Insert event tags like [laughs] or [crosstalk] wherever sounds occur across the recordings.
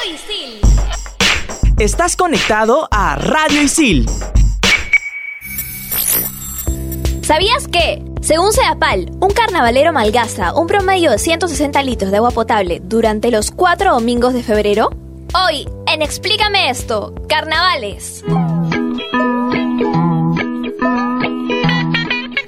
Radio Isil. Estás conectado a Radio Isil. ¿Sabías que, según Sedapal, un carnavalero malgasta un promedio de 160 litros de agua potable durante los cuatro domingos de febrero? Hoy, en Explícame esto, carnavales.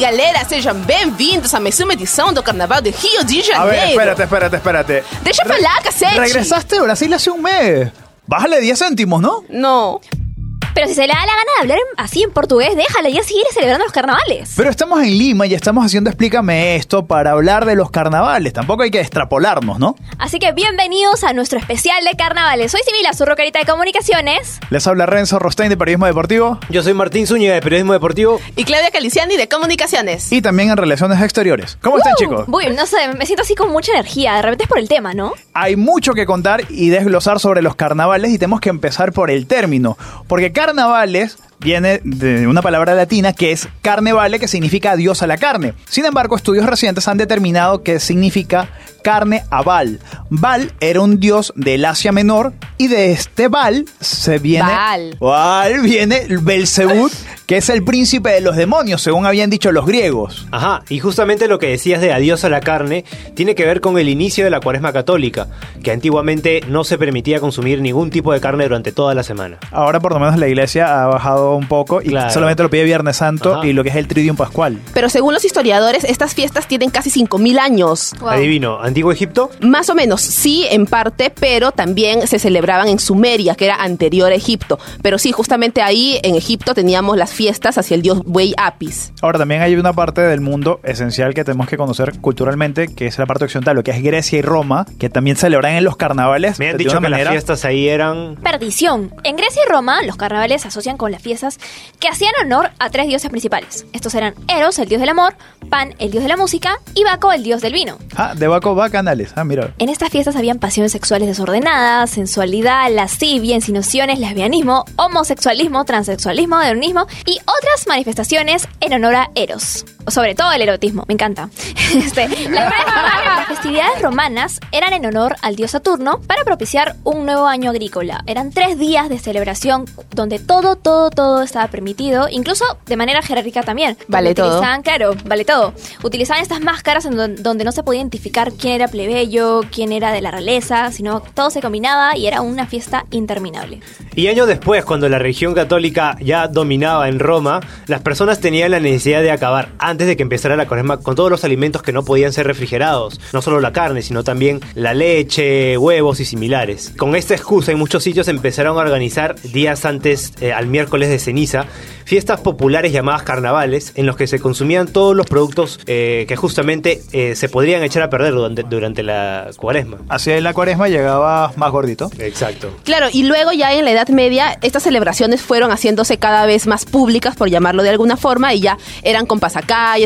Galera, sejam bem-vindos a mais uma edição do Carnaval de Rio de A Janeiro. ver, espérate, espérate, espérate. Deixa pra lá, cacete. Regresaste de Brasil hace un mes. Bájale 10 céntimos, ¿no? No. Pero si se le da la gana de hablar en- así en portugués, déjala, ya sigue celebrando los carnavales. Pero estamos en Lima y estamos haciendo Explícame esto para hablar de los carnavales. Tampoco hay que extrapolarnos, ¿no? Así que bienvenidos a nuestro especial de carnavales. Soy Sibila, su rocarita de comunicaciones. Les habla Renzo Rostein de Periodismo Deportivo Yo soy Martín Zúñiga de Periodismo Deportivo. Y Claudia Caliciani de Comunicaciones. y también en Relaciones Exteriores. ¿Cómo están, Uh, chicos? Uy, no sé, me siento así con mucha energía. De repente es por el tema, ¿no? Hay mucho que contar y desglosar sobre los carnavales y tenemos que empezar por el término. Porque carnavales viene de una palabra latina que es carnevale, que significa adiós a la carne. Sin embargo, estudios recientes han determinado que significa carne a Baal. Baal era un dios del Asia Menor y de este Baal se viene... Baal. Baal viene Belzebut, [laughs] que es el príncipe de los demonios, según habían dicho los griegos. Ajá, y justamente lo que decías de adiós a la carne tiene que ver con el inicio de la cuaresma católica, que antiguamente no se permitía consumir ningún tipo de carne durante toda la semana. Ahora por lo menos la iglesia ha bajado un poco y Claro. solamente lo pide Viernes Santo Ajá. y lo que es el Tridium Pascual. Pero según los historiadores, estas fiestas tienen casi 5.000 años. Wow. Adivino, ¿Antiguo Egipto? Más o menos, sí, en parte, pero también se celebraban en Sumeria, que era anterior a Egipto. Pero sí, justamente ahí en Egipto teníamos las fiestas hacia el dios buey Apis. Ahora también hay una parte del mundo esencial que tenemos que conocer culturalmente, que es la parte occidental, lo que es Grecia y Roma, que también celebran en los carnavales Me han dicho que manera las fiestas ahí eran... Perdición. En Grecia y Roma, los carnavales se asocian con las que hacían honor a tres dioses principales. Estos eran Eros, el dios del amor, Pan, el dios de la música, y Baco, el dios del vino. Ah, de Baco Bacanales. Ah, mira. En estas fiestas habían pasiones sexuales desordenadas, sensualidad, lascivia, insinuaciones, lesbianismo, homosexualismo, transexualismo, hedonismo y otras manifestaciones en honor a Eros. Sobre todo el erotismo, me encanta. [laughs] Este, las, las festividades romanas eran en honor al dios Saturno para propiciar un nuevo año agrícola. Eran tres días de celebración donde todo, todo, todo estaba permitido, incluso de manera jerárquica también. Vale todo. utilizaban, claro, vale todo. Utilizaban estas máscaras en don- donde no se podía identificar quién era plebeyo, quién era de la realeza, sino todo se combinaba y era una fiesta interminable. Y años después, cuando la religión católica ya dominaba en Roma, las personas tenían la necesidad de acabar, antes de que empezara la cuaresma, con todos los alimentos que no podían ser refrigerados. No solo la carne, sino también la leche, huevos y similares. Con esta excusa, en muchos sitios empezaron a organizar días antes eh, al miércoles de ceniza, fiestas populares llamadas carnavales, en los que se consumían todos los productos eh, que justamente eh, se podrían echar a perder durante, durante la cuaresma. Así en la cuaresma llegaba más gordito. Exacto. Claro, y luego ya en la Edad Media estas celebraciones fueron haciéndose cada vez más públicas, por llamarlo de alguna forma, y ya eran con pasacalles,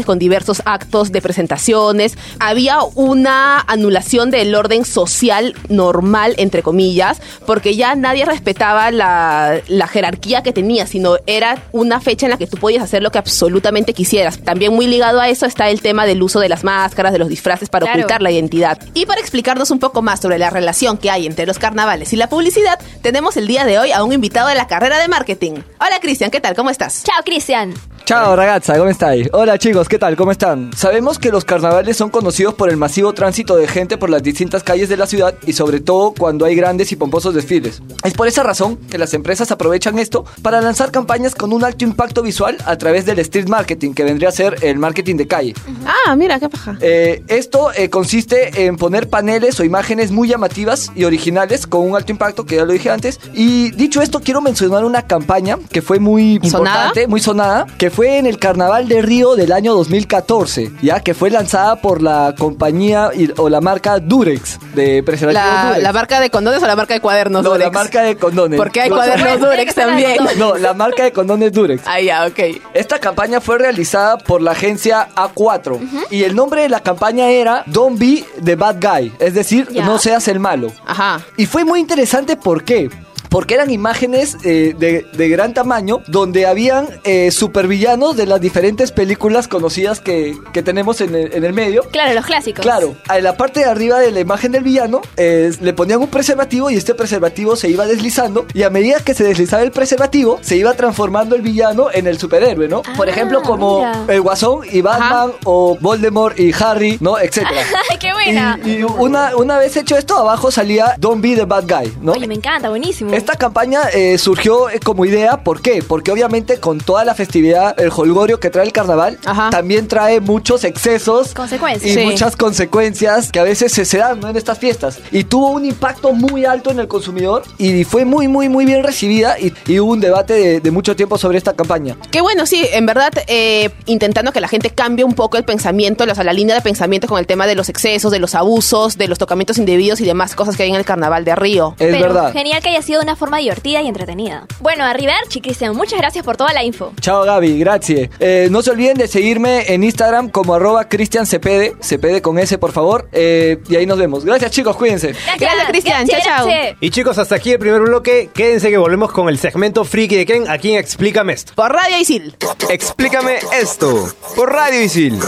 con diversos actos de presentaciones. Había una anulación del orden social normal, entre comillas, porque ya nadie respetaba la, la jerarquía que tenía, sino era una fecha en la que tú podías hacer lo que absolutamente quisieras. También muy ligado a eso está el tema del uso de las máscaras, de los disfraces para Claro. ocultar la identidad. Y para explicarnos un poco más sobre la relación que hay entre los carnavales y la publicidad, tenemos el día de hoy a un invitado de la carrera de marketing. Hola Cristian, ¿qué tal? ¿Cómo estás? Chao, Cristian. Ciao ragazza, ¿cómo estáis? Hola chicos, ¿qué tal? ¿Cómo están? Sabemos que los carnavales son conocidos por el masivo tránsito de gente por las distintas calles de la ciudad y sobre todo cuando hay grandes y pomposos desfiles. Es por esa razón que las empresas aprovechan esto para lanzar campañas con un alto impacto visual a través del street marketing, que vendría a ser el marketing de calle. Ah, mira, qué paja. Eh, esto eh, consiste en poner paneles o imágenes muy llamativas y originales con un alto impacto, que ya lo dije antes. Y dicho esto, quiero mencionar una campaña que fue muy ¿Sonada? importante, muy sonada, que fue en el Carnaval de Río del año 2014, ya que fue lanzada por la compañía y- o la marca Durex de preservativos La, Durex. la marca de condones o la marca de cuadernos no, Durex? la marca de condones. Porque hay No, cuadernos Durex también. [laughs] No, la marca de condones Durex. Ah, ya, ok. Esta campaña fue realizada por la agencia A4 y el nombre de la campaña era Don't Be the Bad Guy, es decir, no seas el malo. Ajá. Y fue muy interesante, ¿por qué? Porque eran imágenes eh, de, de gran tamaño donde habían eh, supervillanos de las diferentes películas conocidas que, que tenemos en el, en el medio. Claro, los clásicos. Claro, en la parte de arriba de la imagen del villano eh, le ponían un preservativo y este preservativo se iba deslizando y a medida que se deslizaba el preservativo se iba transformando el villano en el superhéroe, ¿no? Por Ah, ejemplo, como mira. el Guasón y Batman o Voldemort y Harry, ¿no? Etcétera. [laughs] ¡Ay, qué buena! Y, y una, una vez hecho esto, abajo salía Don't be the bad guy, ¿no? Oye, me encanta, buenísimo. Esta campaña eh, surgió eh, como idea, ¿por qué? Porque obviamente con toda la festividad, el holgorio que trae el carnaval, Ajá. también trae muchos excesos Consecuencias. y Sí. muchas consecuencias que a veces se, se dan ¿no? en estas fiestas. Y tuvo un impacto muy alto en el consumidor y fue muy, muy, muy bien recibida y, y hubo un debate de, de mucho tiempo sobre esta campaña. Qué bueno, sí, en verdad, eh, intentando que la gente cambie un poco el pensamiento, o sea, la línea de pensamiento con el tema de los excesos, de los abusos, de los tocamientos indebidos y demás cosas que hay en el carnaval de Río. Es Pero verdad. genial que haya sido de una forma divertida y entretenida. Bueno, Arrivederci, Cristian, muchas gracias por toda la info. Chao Gaby, gracias. Eh, no se olviden de seguirme en Instagram como arroba Cristian Cepede, Cepede con S por favor, eh, y ahí nos vemos. Gracias chicos, cuídense. Gracias, Cristian. Chao, chao. Y chicos, hasta aquí el primer bloque. Quédense que volvemos con el segmento Friki de Ken aquí en Explícame esto. Por Radio Isil. Explícame esto por Radio Isil.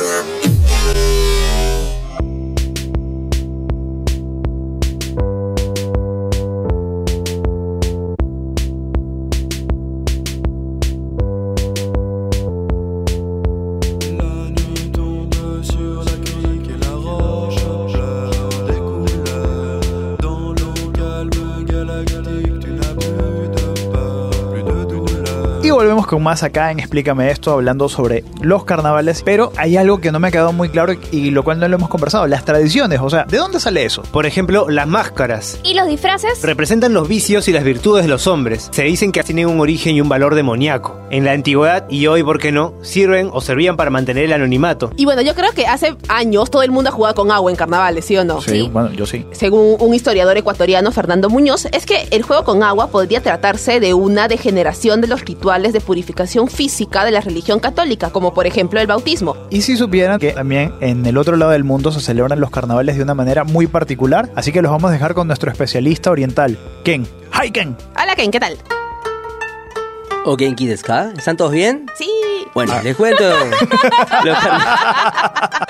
Con más acá en Explícame esto, hablando sobre los carnavales. Pero hay algo que no me ha quedado muy claro y lo cual no lo hemos conversado: las tradiciones. O sea, ¿de dónde sale eso? Por ejemplo, las máscaras. ¿Y los disfraces? Representan los vicios y las virtudes de los hombres. Se dicen que tienen un origen y un valor demoníaco. En la antigüedad y hoy, ¿por qué no? Sirven o servían para mantener el anonimato. Y bueno, yo creo que hace años todo el mundo ha jugado con agua en carnavales, ¿sí o no? Sí. bueno, yo sí. Según un historiador ecuatoriano, Fernando Muñoz, es que el juego con agua podría tratarse de una degeneración de los rituales de purificación física de la religión católica, como por ejemplo el bautismo. Y si supieran que también en el otro lado del mundo se celebran los carnavales de una manera muy particular, así que los vamos a dejar con nuestro especialista oriental, Ken. ¡Hi, Ken! Hola, Ken, ¿qué tal? ¿O Genki desu ka? ¿Están todos bien? Sí. Bueno, les cuento. [laughs] Los, carna-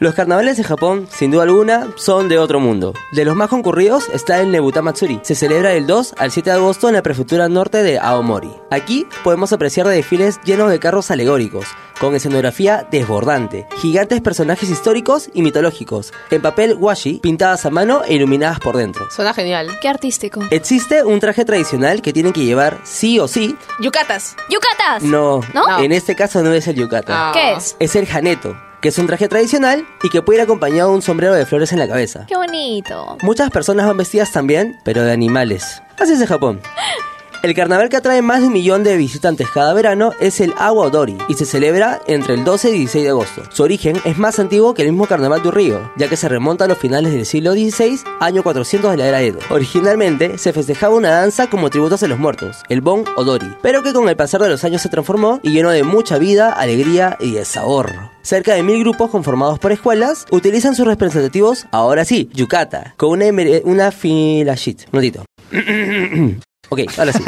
Los carnavales de Japón, sin duda alguna, son de otro mundo. De los más concurridos está el Nebuta Matsuri. Se celebra del 2 al 7 de agosto en la prefectura norte de Aomori. Aquí podemos apreciar desfiles llenos de carros alegóricos, con escenografía desbordante, gigantes personajes históricos y mitológicos, en papel washi, pintadas a mano e iluminadas por dentro. Suena genial. Qué artístico. Existe un traje tradicional que tienen que llevar sí o sí. Yucatas. ¡Yucatas! No, ¿No? en este caso no es el yukata. Ah. ¿Qué es? Es el janeto, que es un traje tradicional y que puede ir acompañado de un sombrero de flores en la cabeza. ¡Qué bonito! Muchas personas van vestidas también, pero de animales. Así es en Japón. [laughs] El carnaval que atrae más de un millón de visitantes cada verano es el Agua Odori y se celebra entre el 12 y 16 de agosto. Su origen es más antiguo que el mismo carnaval de Río, ya que se remonta a los finales del siglo XVI, año 400 de la era Edo. Originalmente se festejaba una danza como tributo a los muertos, el Bon Odori, pero que con el pasar de los años se transformó y llenó de mucha vida, alegría y de sabor. Cerca de mil grupos conformados por escuelas utilizan sus representativos, ahora sí, yukata, con una, una fila shit. [clears throat] Ok, ahora sí.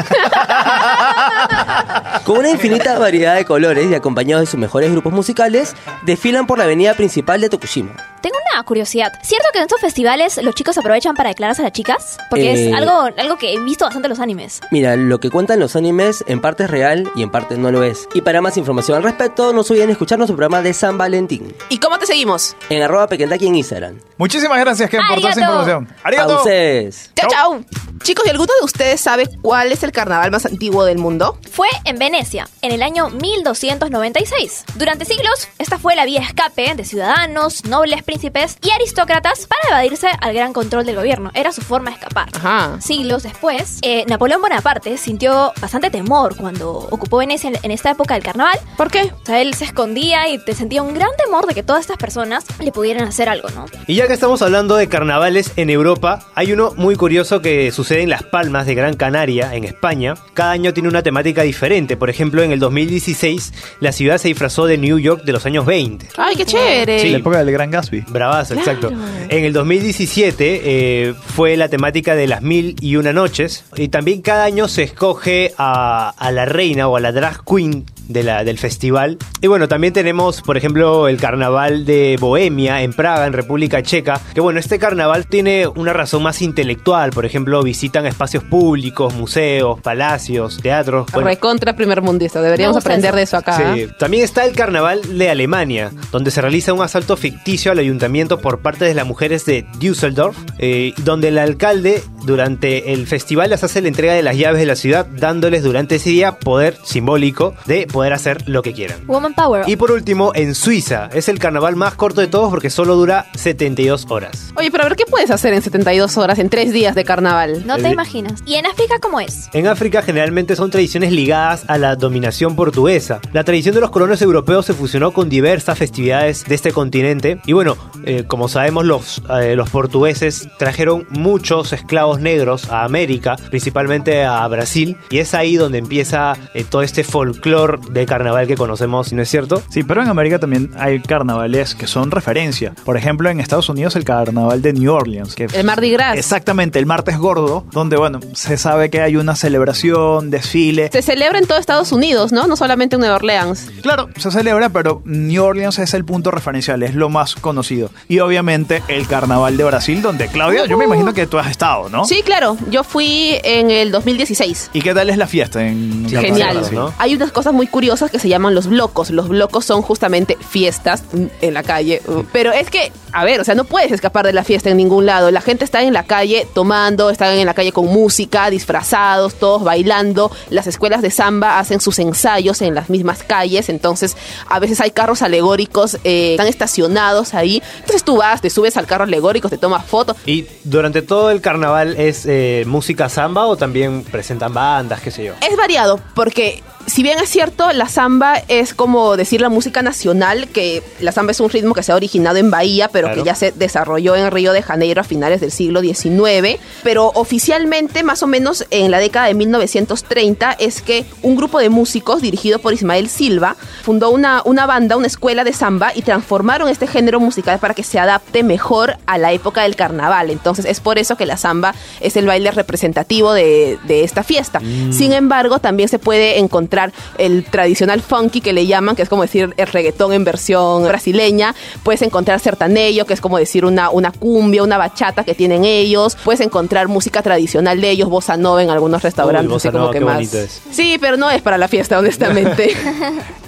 Con una infinita variedad de colores y acompañados de sus mejores grupos musicales, desfilan por la avenida principal de Tokushima. Tengo una curiosidad. ¿Cierto que en estos festivales los chicos aprovechan para declararse a las chicas? Porque Eh. es algo, algo que he visto bastante en los animes. Mira, lo que cuentan los animes en parte es real y en parte no lo es. Y para más información al respecto, no se olviden escuchar nuestro programa de San Valentín ¿Y cómo te seguimos? en arroba pequendaki en Instagram. Muchísimas gracias, Ken, por toda esa Arigato. información. A ¡Arigato! ustedes. Chao, chao. Chicos, ¿y alguno de ustedes sabe cuál es el carnaval más antiguo del mundo? Fue en Venecia, en el año 1296. Durante siglos, esta fue la vía de escape de ciudadanos, nobles, príncipes y aristócratas para evadirse al gran control del gobierno. Era su forma de escapar. Ajá. Siglos después, eh, Napoleón Bonaparte sintió bastante temor cuando ocupó Venecia en, en esta época del carnaval. ¿Por qué? O sea, él se escondía y te sentía un gran temor de que todas estas personas le pudieran hacer algo, ¿no? Y ya que estamos hablando de carnavales en Europa, hay uno muy curioso que sucede en Las Palmas de Gran Canaria, en España. Cada año tiene una temática diferente. Por ejemplo, en el 2016, la ciudad se disfrazó de New York de los años 20. Ay, qué chévere. Sí. La época del Gran Gatsby. Bravazo, exacto. En el 2017 eh, fue la temática de las mil y una noches. Y también cada año se escoge a, a la reina o a la drag queen de la, del festival. Y bueno, también tenemos, por ejemplo, el carnaval de Bohemia en Praga, en República Checa. Que bueno, este carnaval tiene una razón más intelectual. Por ejemplo, visitan espacios públicos, museos, palacios, teatros. Bueno, Recontra primer mundista. Deberíamos aprender de eso acá. Sí. También está el carnaval de Alemania, donde se realiza un asalto ficticio al ayuntamiento por parte de las mujeres de Düsseldorf, eh, donde el alcalde durante el festival les hace la entrega de las llaves de la ciudad, dándoles durante ese día poder simbólico de poder hacer lo que quieran. Woman Power. Y por último, en Suiza, es el carnaval más corto de todos porque solo dura 72 horas. Oye, pero a ver, ¿qué puedes hacer en 72 horas, en 3 días de carnaval? no te imaginas. ¿Y en África cómo es? En África generalmente son tradiciones ligadas a la dominación portuguesa. La tradición de los colonos europeos se fusionó con diversas festividades de este continente. Y bueno, eh, como sabemos, los, eh, los portugueses trajeron muchos esclavos negros a América, principalmente a Brasil. Y es ahí donde empieza eh, todo este folclore de carnaval que conocemos, ¿no es cierto? Sí, pero en América también hay carnavales que son referencia. Por ejemplo, en Estados Unidos el carnaval de New Orleans. Que El Mardi Gras. Exactamente, el martes gordo, donde, bueno, se sabe que hay una celebración, desfile. Se celebra en todo Estados Unidos, ¿no? No solamente en Nueva Orleans. Claro, se celebra, pero New Orleans es el punto referencial, es lo más conocido. Y obviamente el carnaval de Brasil, donde Claudia, yo me imagino que tú has estado, ¿no? Sí, claro. Yo fui en el 2016. ¿Y qué tal es la fiesta en Sí, Genial. ¿no? Hay unas cosas muy curiosas que se llaman los blocos. Los blocos son justamente fiestas en la calle. Pero es que, a ver, o sea, no puedes escapar de la fiesta en ningún lado. La gente está en la calle tomando, están en la calle con música, disfrazados, todos bailando. Las escuelas de samba hacen sus ensayos en las mismas calles. Entonces, a veces hay carros alegóricos, eh, están estacionados ahí. Entonces tú vas, te subes al carro alegórico, te tomas fotos. Y durante todo el carnaval es eh, música samba o también presentan bandas, qué sé yo. Es variado, porque si bien es cierto, la samba es como decir la música nacional, que la samba es un ritmo que se ha originado en Bahía, pero Claro. que ya se desarrolló en Río de Janeiro a finales del siglo XIX. Pero oficialmente, más o menos en la década de 1930, es que un grupo de músicos dirigido por Ismael Silva fundó una, una banda, una escuela de samba y transformaron este género musical para que se adapte mejor a la época del carnaval. Entonces es por eso que la samba es el baile representativo de, de esta fiesta. Sin embargo, también se puede encontrar el tradicional funky que le llaman, que es como decir el reggaetón en versión brasileña. Puedes encontrar sertanejo, que es como decir una, una cumbia, una bachata que tienen ellos. Puedes encontrar música tradicional de ellos, bossa nova en algunos restaurantes. bossa así como nova, que qué más. bonito es. Sí, pero no es para la fiesta, honestamente. [laughs]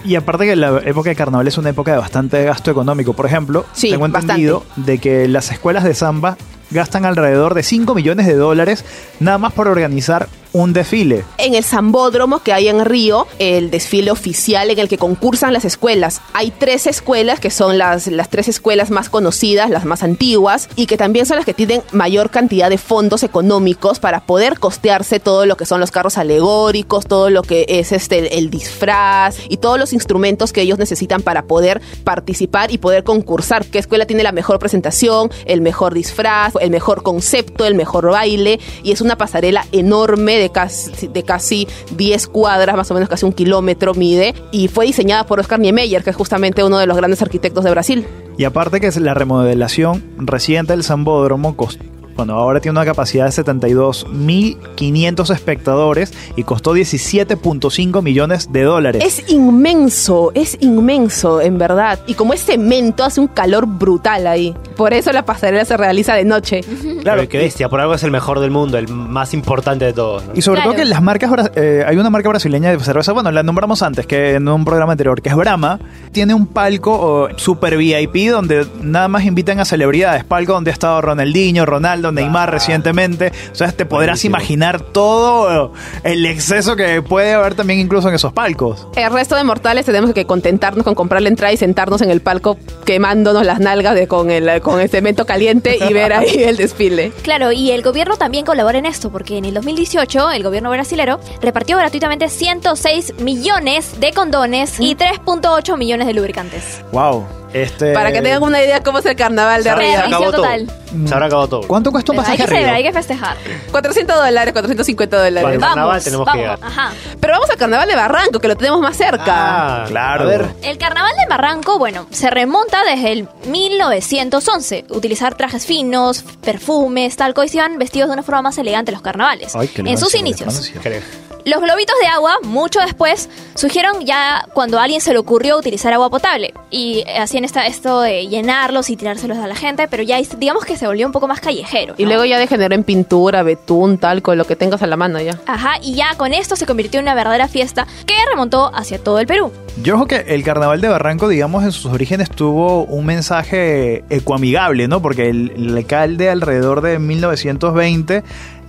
Y aparte que la época de carnaval es una época de bastante gasto económico. Por ejemplo, Sí, tengo entendido de que las escuelas de samba gastan alrededor de 5 millones de dólares nada más por organizar un desfile. en el Zambódromo que hay en Río, el desfile oficial en el que concursan las escuelas. Hay tres escuelas que son las, las tres escuelas más conocidas, las más antiguas, y que también son las que tienen mayor cantidad de fondos económicos para poder costearse todo lo que son los carros alegóricos, todo lo que es este el disfraz y todos los instrumentos que ellos necesitan para poder participar y poder concursar. ¿Qué escuela tiene la mejor presentación, el mejor disfraz, el mejor concepto, el mejor baile? Y es una pasarela enorme casi, de casi 10 cuadras, más o menos casi un kilómetro mide, y fue diseñada por Oscar Niemeyer, que es justamente uno de los grandes arquitectos de Brasil. Y aparte que es la remodelación reciente del Zambódromo costó bueno, ahora tiene una capacidad de 72.500 espectadores y costó 17.5 millones de dólares. Es inmenso, es inmenso, en verdad. Y como es cemento, hace un calor brutal ahí. Por eso la pasarela se realiza de noche. Claro, qué bestia, por algo es el mejor del mundo, el más importante de todos. ¿no? Y sobre Claro. todo que las marcas, eh, hay una marca brasileña de cerveza, bueno, la nombramos antes que en un programa anterior, que es Brahma, tiene un palco oh, super VIP donde nada más invitan a celebridades, palco donde ha estado Ronaldinho, Ronaldo, Neymar recientemente. O sea, te podrás Buenísimo. imaginar todo el exceso que puede haber también incluso en esos palcos. El resto de mortales tenemos que contentarnos con comprar la entrada y sentarnos en el palco quemándonos las nalgas de, con, el, con el cemento caliente y ver ahí [laughs] el desfile. Claro, y el gobierno también colabora en esto, porque en el 2018 el gobierno brasilero repartió gratuitamente 106 millones de condones y 3.8 millones de lubricantes. Wow. Este, Para que tengan una idea cómo es el carnaval de Se todo. total. Se habrá acabado todo. ¿Cuánto cuesta un Pero hay pasaje que celebrar, hay que festejar. 400 dólares, 450 dólares. Vale. El carnaval Vamos, tenemos que vamos. llegar. Ajá. Pero vamos al carnaval de Barranco, que lo tenemos más cerca. Ah, Claro. A ver. El carnaval de Barranco, bueno, se remonta desde el 1911. Utilizar trajes finos, perfumes, talco y se iban vestidos de una forma más elegante los carnavales. Ay, qué en sus inicios. elegancia. Creo. Los globitos de agua, mucho después, surgieron ya cuando a alguien se le ocurrió utilizar agua potable. Y hacían esta, esto de llenarlos y tirárselos a la gente, pero ya digamos que se volvió un poco más callejero. Y luego ya degeneró en pintura, betún, talco, lo que tengas a la mano ya. Ajá, y ya con esto se convirtió en una verdadera fiesta que remontó hacia todo el Perú. Yo ojo que el carnaval de Barranco, digamos, en sus orígenes tuvo un mensaje ecoamigable, ¿no? Porque el, el alcalde alrededor de 1920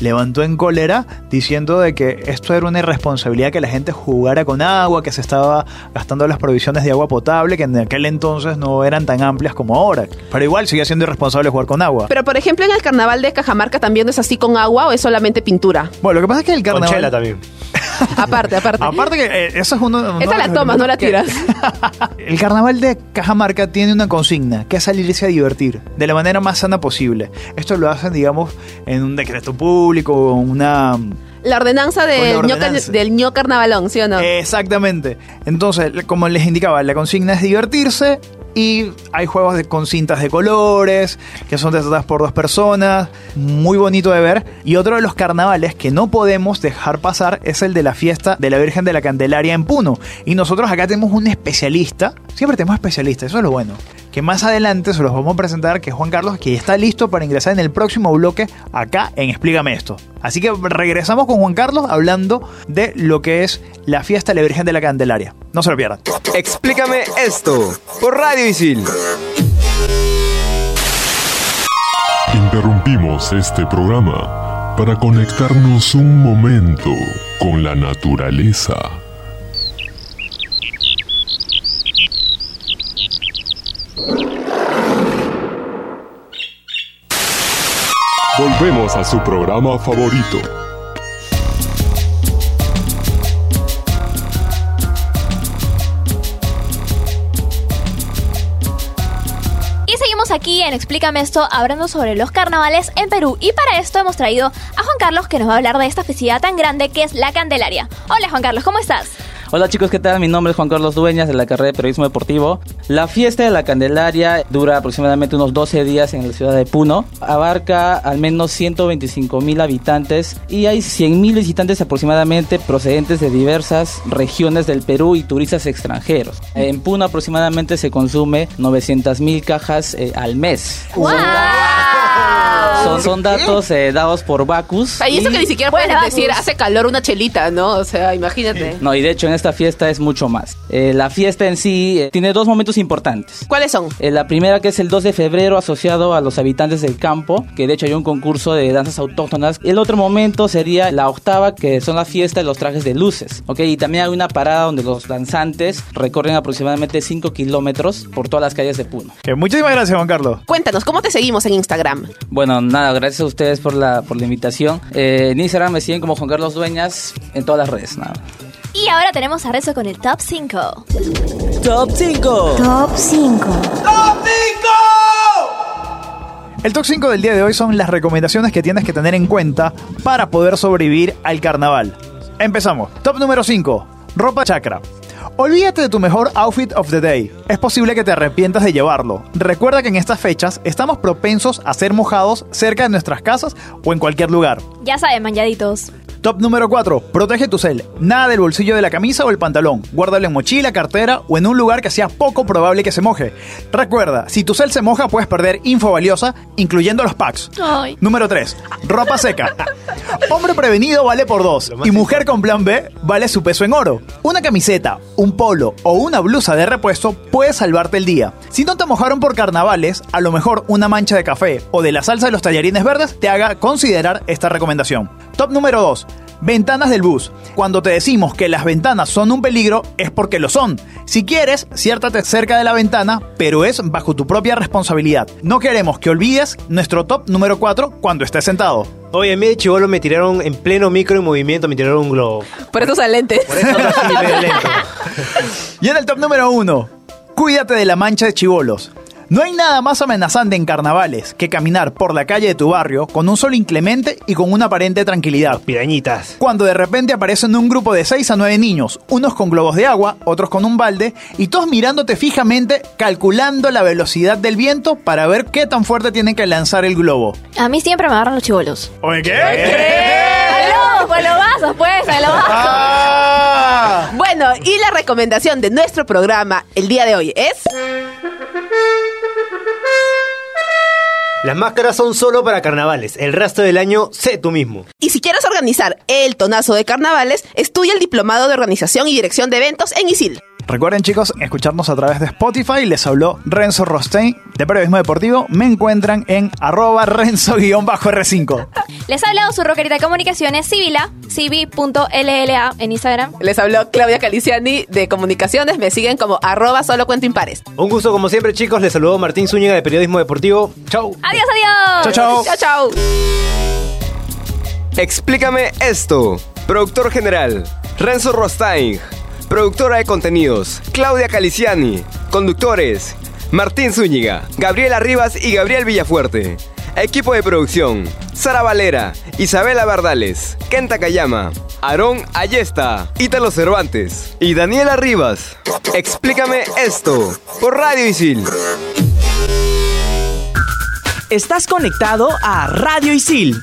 levantó en cólera diciendo de que esto era una irresponsabilidad que la gente jugara con agua, que se estaba gastando las provisiones de agua potable, que en aquel entonces no eran tan amplias como ahora. Pero igual sigue siendo irresponsable jugar con agua. Pero por ejemplo, en el carnaval de Cajamarca también no es así con agua o es solamente pintura. Bueno, lo que pasa es que el Con carnaval... chela también. [laughs] Aparte, aparte. Aparte que eh, eso es uno, uno Esa de la tomas, no la tiras. [laughs] el carnaval de Cajamarca tiene una consigna, que es salirse a divertir, de la manera más sana posible. Esto lo hacen, digamos, en un decreto público, una... La ordenanza la del ño, ordenanza. del ño carnavalón, ¿sí o no? Exactamente. Entonces, como les indicaba, la consigna es divertirse y hay juegos de, con cintas de colores que son tratadas por dos personas, muy bonito de ver. Y otro de los carnavales que no podemos dejar pasar es el de la fiesta de la Virgen de la Candelaria en Puno. Y nosotros acá tenemos un especialista, siempre tenemos especialistas, eso es lo bueno. Que más adelante se los vamos a presentar, que es Juan Carlos, que está listo para ingresar en el próximo bloque acá en Explícame esto. Así que regresamos con Juan Carlos hablando de lo que es la fiesta de la Virgen de la Candelaria. No se lo pierdan. Explícame esto por Radio Isil. Interrumpimos este programa para conectarnos un momento con la naturaleza. Volvemos a su programa favorito. Y seguimos aquí en Explícame esto, hablando sobre los carnavales en Perú. Y para esto hemos traído a Juan Carlos que nos va a hablar de esta festividad tan grande que es la Candelaria. Hola Juan Carlos, ¿cómo estás? Hola chicos, ¿qué tal? Mi nombre es Juan Carlos Dueñas de la carrera de Periodismo Deportivo. La fiesta de la Candelaria dura aproximadamente unos 12 días en la ciudad de Puno. Abarca al menos 125 mil habitantes y hay 100 mil visitantes aproximadamente procedentes de diversas regiones del Perú y turistas extranjeros. En Puno aproximadamente se consume 900 mil cajas eh, al mes. Son, son datos eh, dados por Bacus. y eso que ni siquiera puedes decir, hace calor una chelita, ¿no? O sea, imagínate. No, y de hecho en esta fiesta es mucho más. Eh, la fiesta en sí eh, tiene dos momentos importantes. ¿Cuáles son? Eh, la primera que es el 2 de febrero asociado a los habitantes del campo, que de hecho hay un concurso de danzas autóctonas. El otro momento sería la octava, que son la fiesta de los trajes de luces. ¿ok? Y también hay una parada donde los danzantes recorren aproximadamente 5 kilómetros por todas las calles de Puno. Que muchísimas gracias, Juan Carlos. Cuéntanos, ¿cómo te seguimos en Instagram? Bueno, nada, gracias a ustedes por la, por la invitación. Eh, en Instagram me siguen como Juan Carlos Dueñas en todas las redes. Nada. Y ahora tenemos a Rezo con el Top 5. Top 5. Top 5. El top 5 del día de hoy son las recomendaciones que tienes que tener en cuenta para poder sobrevivir al carnaval. Empezamos. Top número 5. Ropa chacra. Olvídate de tu mejor outfit of the day. Es posible que te arrepientas de llevarlo. Recuerda que en estas fechas estamos propensos a ser mojados cerca de nuestras casas o en cualquier lugar. Ya saben, manchaditos. Top número 4. Protege tu cel. Nada del bolsillo de la camisa o el pantalón. Guárdalo en mochila, cartera o en un lugar que sea poco probable que se moje. Recuerda, si tu cel se moja puedes perder info valiosa, incluyendo los packs. Ay. Número 3. Ropa seca. Hombre prevenido vale por dos y mujer con plan B vale su peso en oro. Una camiseta, un polo o una blusa de repuesto puede salvarte el día. Si no te mojaron por carnavales, a lo mejor una mancha de café o de la salsa de los tallarines verdes te haga considerar esta recomendación. Top número 2. Ventanas del bus. Cuando te decimos que las ventanas son un peligro, es porque lo son. Si quieres, ciértate cerca de la ventana, pero es bajo tu propia responsabilidad. No queremos que olvides nuestro top número 4 cuando estés sentado. Oye, a mí de chivolo me tiraron en pleno micro en movimiento, me tiraron un globo. Por eso usan lentes. Por eso lento. Y en el top número 1, cuídate de la mancha de chivolos. No hay nada más amenazante en carnavales que caminar por la calle de tu barrio con un sol inclemente y con una aparente tranquilidad. Pirañitas. Cuando de repente aparecen un grupo de 6 a 9 niños, unos con globos de agua, otros con un balde, y todos mirándote fijamente, calculando la velocidad del viento para ver qué tan fuerte tienen que lanzar el globo. A mí siempre me agarran los chivolos. ¿Oye qué? ¡Aló! Pues lo vasos, pues, a lo vasos. Ah. Bueno, y la recomendación de nuestro programa el día de hoy es... Las máscaras son solo para carnavales. El resto del año, sé tú mismo. Y si quieres organizar el tonazo de carnavales, estudia el diplomado de organización y dirección de eventos en ISIL. Recuerden chicos, escucharnos a través de Spotify. Les habló Renzo Rostein de Periodismo Deportivo. Me encuentran en arroba renzo-r5. [laughs] Les ha hablado su rockerita de comunicaciones, Sibila, cibi.lla en Instagram. Les habló Claudia Caliciani de Comunicaciones. Me siguen como arroba solo cuento impares. Un gusto como siempre, chicos. Les saludó Martín Zúñiga de Periodismo Deportivo. Chau. Adiós, adiós. Chao, chao. Chao, chao. Explícame esto. Productor general, Renzo Rostain. Productora de contenidos, Claudia Caliciani. Conductores, Martín Zúñiga, Gabriela Rivas y Gabriel Villafuerte. Equipo de producción, Sara Valera, Isabela Bardales, Kenta Kayama, Aarón Ayesta, Ítalo Cervantes y Daniela Rivas. Explícame esto por Radio Isil. Estás conectado a Radio Isil.